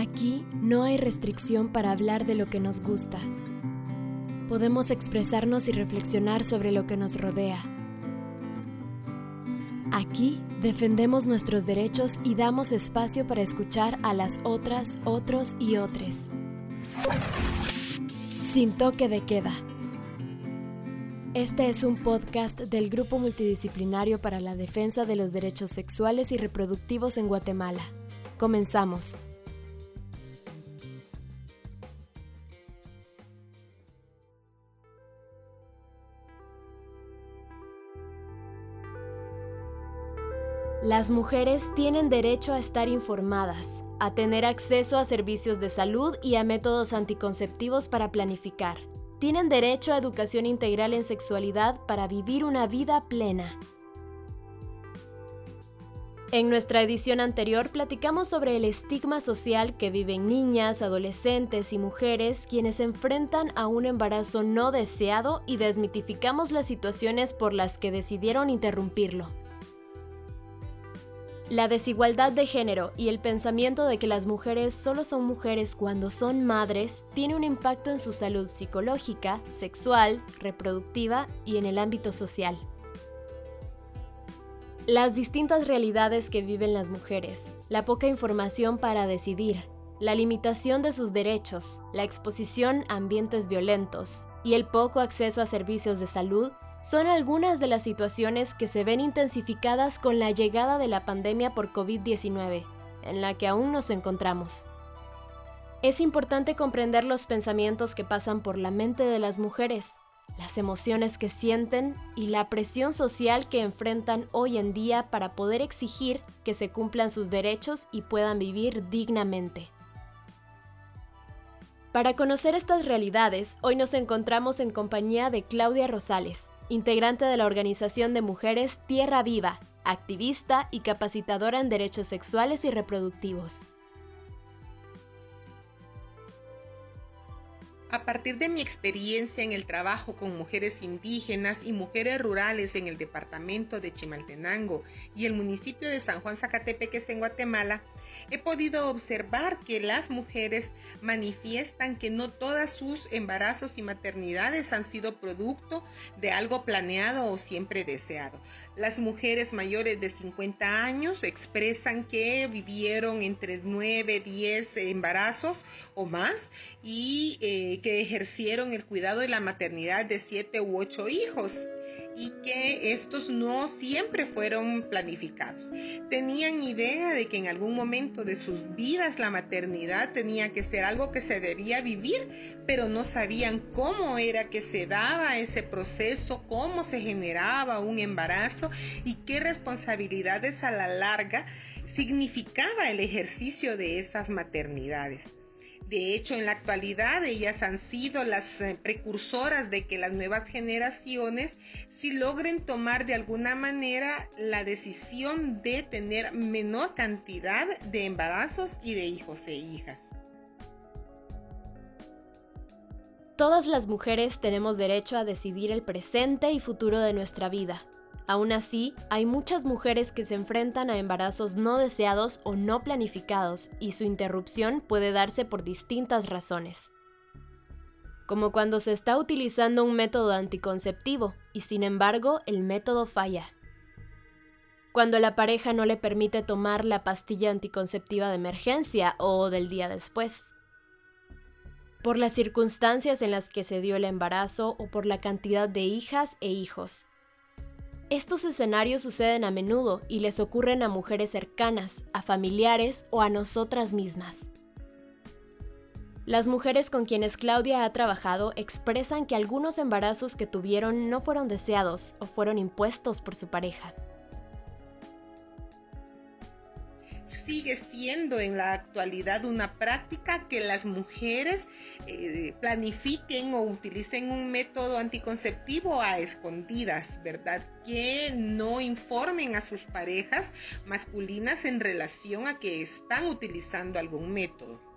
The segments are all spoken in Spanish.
Aquí no hay restricción para hablar de lo que nos gusta. Podemos expresarnos y reflexionar sobre lo que nos rodea. Aquí defendemos nuestros derechos y damos espacio para escuchar a las otras, otros y otras. Sin toque de queda. Este es un podcast del Grupo Multidisciplinario para la Defensa de los Derechos Sexuales y Reproductivos en Guatemala. Comenzamos. Las mujeres tienen derecho a estar informadas, a tener acceso a servicios de salud y a métodos anticonceptivos para planificar. Tienen derecho a educación integral en sexualidad para vivir una vida plena. En nuestra edición anterior platicamos sobre el estigma social que viven niñas, adolescentes y mujeres quienes se enfrentan a un embarazo no deseado y desmitificamos las situaciones por las que decidieron interrumpirlo. La desigualdad de género y el pensamiento de que las mujeres solo son mujeres cuando son madres tiene un impacto en su salud psicológica, sexual, reproductiva y en el ámbito social. Las distintas realidades que viven las mujeres, la poca información para decidir, la limitación de sus derechos, la exposición a ambientes violentos y el poco acceso a servicios de salud son algunas de las situaciones que se ven intensificadas con la llegada de la pandemia por COVID-19, en la que aún nos encontramos. Es importante comprender los pensamientos que pasan por la mente de las mujeres, las emociones que sienten y la presión social que enfrentan hoy en día para poder exigir que se cumplan sus derechos y puedan vivir dignamente. Para conocer estas realidades, hoy nos encontramos en compañía de Claudia Rosales, integrante de la organización de mujeres Tierra Viva, activista y capacitadora en derechos sexuales y reproductivos. A partir de mi experiencia en el trabajo con mujeres indígenas y mujeres rurales en el departamento de Chimaltenango y el municipio de San Juan Zacatepeques en Guatemala, he podido observar que las mujeres manifiestan que no todas sus embarazos y maternidades han sido producto de algo planeado o siempre deseado. Las mujeres mayores de 50 años expresan que vivieron entre 9, 10 embarazos o más y eh, que ejercieron el cuidado y la maternidad de siete u ocho hijos y que estos no siempre fueron planificados. Tenían idea de que en algún momento de sus vidas la maternidad tenía que ser algo que se debía vivir, pero no sabían cómo era que se daba ese proceso, cómo se generaba un embarazo y qué responsabilidades a la larga significaba el ejercicio de esas maternidades. De hecho, en la actualidad ellas han sido las eh, precursoras de que las nuevas generaciones si logren tomar de alguna manera la decisión de tener menor cantidad de embarazos y de hijos e hijas. Todas las mujeres tenemos derecho a decidir el presente y futuro de nuestra vida. Aún así, hay muchas mujeres que se enfrentan a embarazos no deseados o no planificados y su interrupción puede darse por distintas razones. Como cuando se está utilizando un método anticonceptivo y sin embargo el método falla. Cuando la pareja no le permite tomar la pastilla anticonceptiva de emergencia o del día después. Por las circunstancias en las que se dio el embarazo o por la cantidad de hijas e hijos. Estos escenarios suceden a menudo y les ocurren a mujeres cercanas, a familiares o a nosotras mismas. Las mujeres con quienes Claudia ha trabajado expresan que algunos embarazos que tuvieron no fueron deseados o fueron impuestos por su pareja. Siendo en la actualidad una práctica que las mujeres eh, planifiquen o utilicen un método anticonceptivo a escondidas, ¿verdad? Que no informen a sus parejas masculinas en relación a que están utilizando algún método.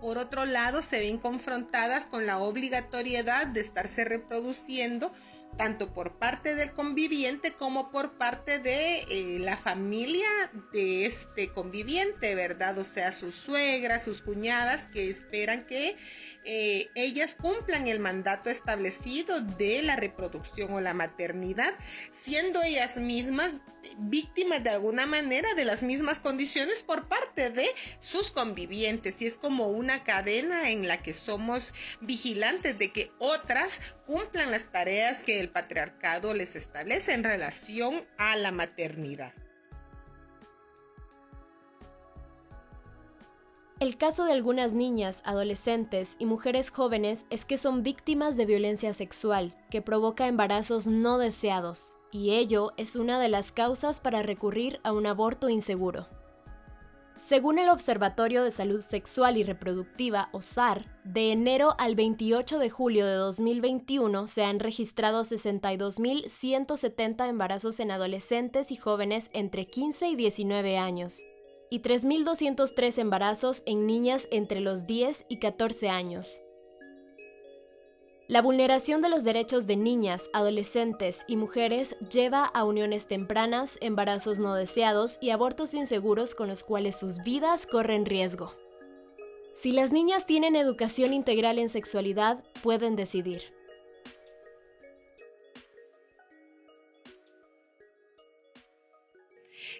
Por otro lado, se ven confrontadas con la obligatoriedad de estarse reproduciendo tanto por parte del conviviente como por parte de eh, la familia de este conviviente, ¿verdad? O sea, sus suegras, sus cuñadas que esperan que eh, ellas cumplan el mandato establecido de la reproducción o la maternidad, siendo ellas mismas víctimas de alguna manera de las mismas condiciones por parte de sus convivientes. Y es como una cadena en la que somos vigilantes de que otras cumplan las tareas que el patriarcado les establece en relación a la maternidad. El caso de algunas niñas, adolescentes y mujeres jóvenes es que son víctimas de violencia sexual, que provoca embarazos no deseados, y ello es una de las causas para recurrir a un aborto inseguro. Según el Observatorio de Salud Sexual y Reproductiva, OSAR, de enero al 28 de julio de 2021 se han registrado 62.170 embarazos en adolescentes y jóvenes entre 15 y 19 años, y 3.203 embarazos en niñas entre los 10 y 14 años. La vulneración de los derechos de niñas, adolescentes y mujeres lleva a uniones tempranas, embarazos no deseados y abortos inseguros con los cuales sus vidas corren riesgo. Si las niñas tienen educación integral en sexualidad, pueden decidir.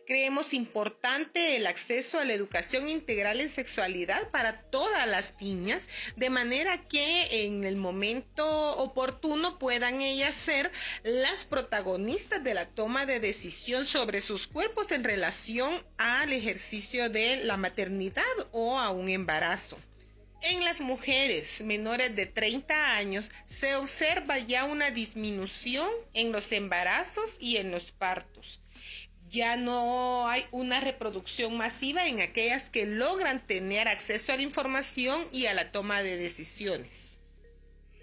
Creemos importante el acceso a la educación integral en sexualidad para todas las niñas, de manera que en el momento oportuno puedan ellas ser las protagonistas de la toma de decisión sobre sus cuerpos en relación al ejercicio de la maternidad o a un embarazo. En las mujeres menores de 30 años se observa ya una disminución en los embarazos y en los partos ya no hay una reproducción masiva en aquellas que logran tener acceso a la información y a la toma de decisiones.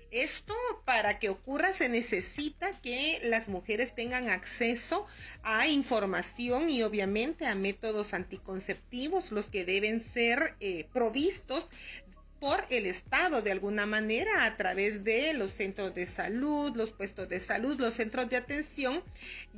Esto para que ocurra se necesita que las mujeres tengan acceso a información y obviamente a métodos anticonceptivos, los que deben ser eh, provistos por el Estado de alguna manera a través de los centros de salud, los puestos de salud, los centros de atención,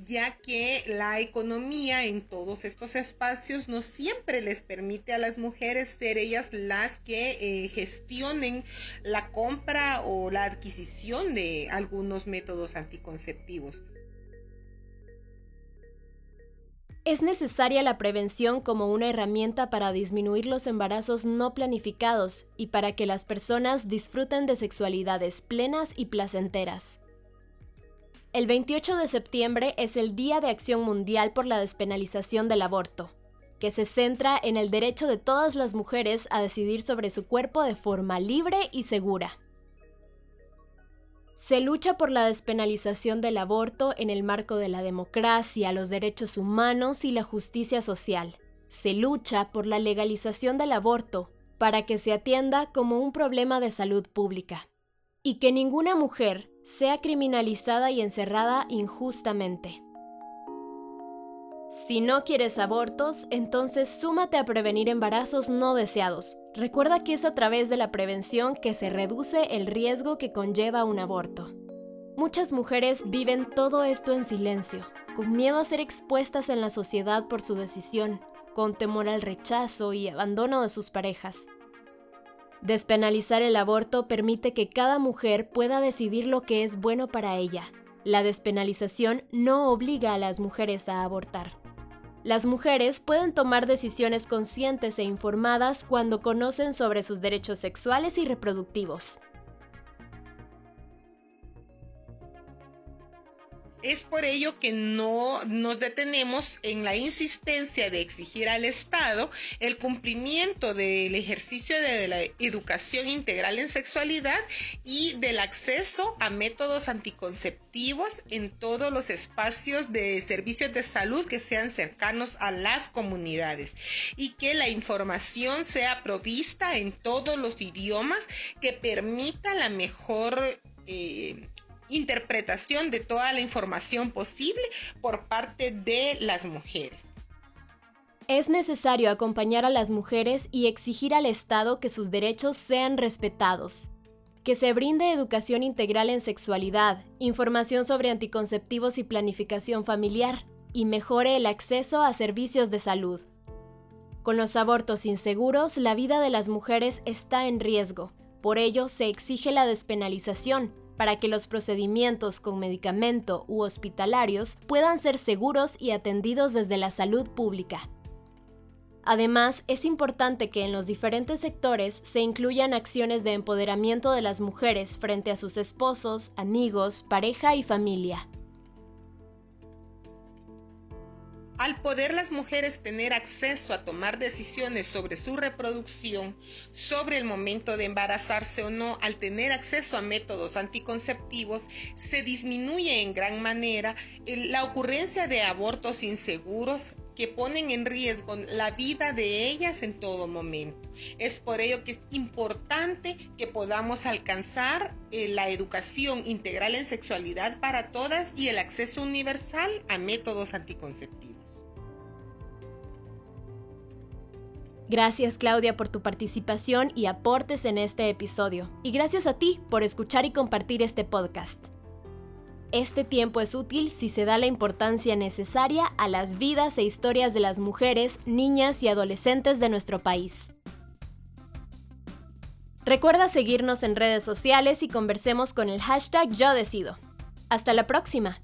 ya que la economía en todos estos espacios no siempre les permite a las mujeres ser ellas las que eh, gestionen la compra o la adquisición de algunos métodos anticonceptivos. Es necesaria la prevención como una herramienta para disminuir los embarazos no planificados y para que las personas disfruten de sexualidades plenas y placenteras. El 28 de septiembre es el Día de Acción Mundial por la Despenalización del Aborto, que se centra en el derecho de todas las mujeres a decidir sobre su cuerpo de forma libre y segura. Se lucha por la despenalización del aborto en el marco de la democracia, los derechos humanos y la justicia social. Se lucha por la legalización del aborto para que se atienda como un problema de salud pública y que ninguna mujer sea criminalizada y encerrada injustamente. Si no quieres abortos, entonces súmate a prevenir embarazos no deseados. Recuerda que es a través de la prevención que se reduce el riesgo que conlleva un aborto. Muchas mujeres viven todo esto en silencio, con miedo a ser expuestas en la sociedad por su decisión, con temor al rechazo y abandono de sus parejas. Despenalizar el aborto permite que cada mujer pueda decidir lo que es bueno para ella. La despenalización no obliga a las mujeres a abortar. Las mujeres pueden tomar decisiones conscientes e informadas cuando conocen sobre sus derechos sexuales y reproductivos. Es por ello que no nos detenemos en la insistencia de exigir al Estado el cumplimiento del ejercicio de la educación integral en sexualidad y del acceso a métodos anticonceptivos en todos los espacios de servicios de salud que sean cercanos a las comunidades y que la información sea provista en todos los idiomas que permita la mejor eh, interpretación de toda la información posible por parte de las mujeres. Es necesario acompañar a las mujeres y exigir al Estado que sus derechos sean respetados. Que se brinde educación integral en sexualidad, información sobre anticonceptivos y planificación familiar, y mejore el acceso a servicios de salud. Con los abortos inseguros, la vida de las mujeres está en riesgo. Por ello, se exige la despenalización para que los procedimientos con medicamento u hospitalarios puedan ser seguros y atendidos desde la salud pública. Además, es importante que en los diferentes sectores se incluyan acciones de empoderamiento de las mujeres frente a sus esposos, amigos, pareja y familia. Al poder las mujeres tener acceso a tomar decisiones sobre su reproducción, sobre el momento de embarazarse o no, al tener acceso a métodos anticonceptivos, se disminuye en gran manera la ocurrencia de abortos inseguros que ponen en riesgo la vida de ellas en todo momento. Es por ello que es importante que podamos alcanzar eh, la educación integral en sexualidad para todas y el acceso universal a métodos anticonceptivos. Gracias Claudia por tu participación y aportes en este episodio. Y gracias a ti por escuchar y compartir este podcast. Este tiempo es útil si se da la importancia necesaria a las vidas e historias de las mujeres, niñas y adolescentes de nuestro país. Recuerda seguirnos en redes sociales y conversemos con el hashtag Yo Decido. Hasta la próxima.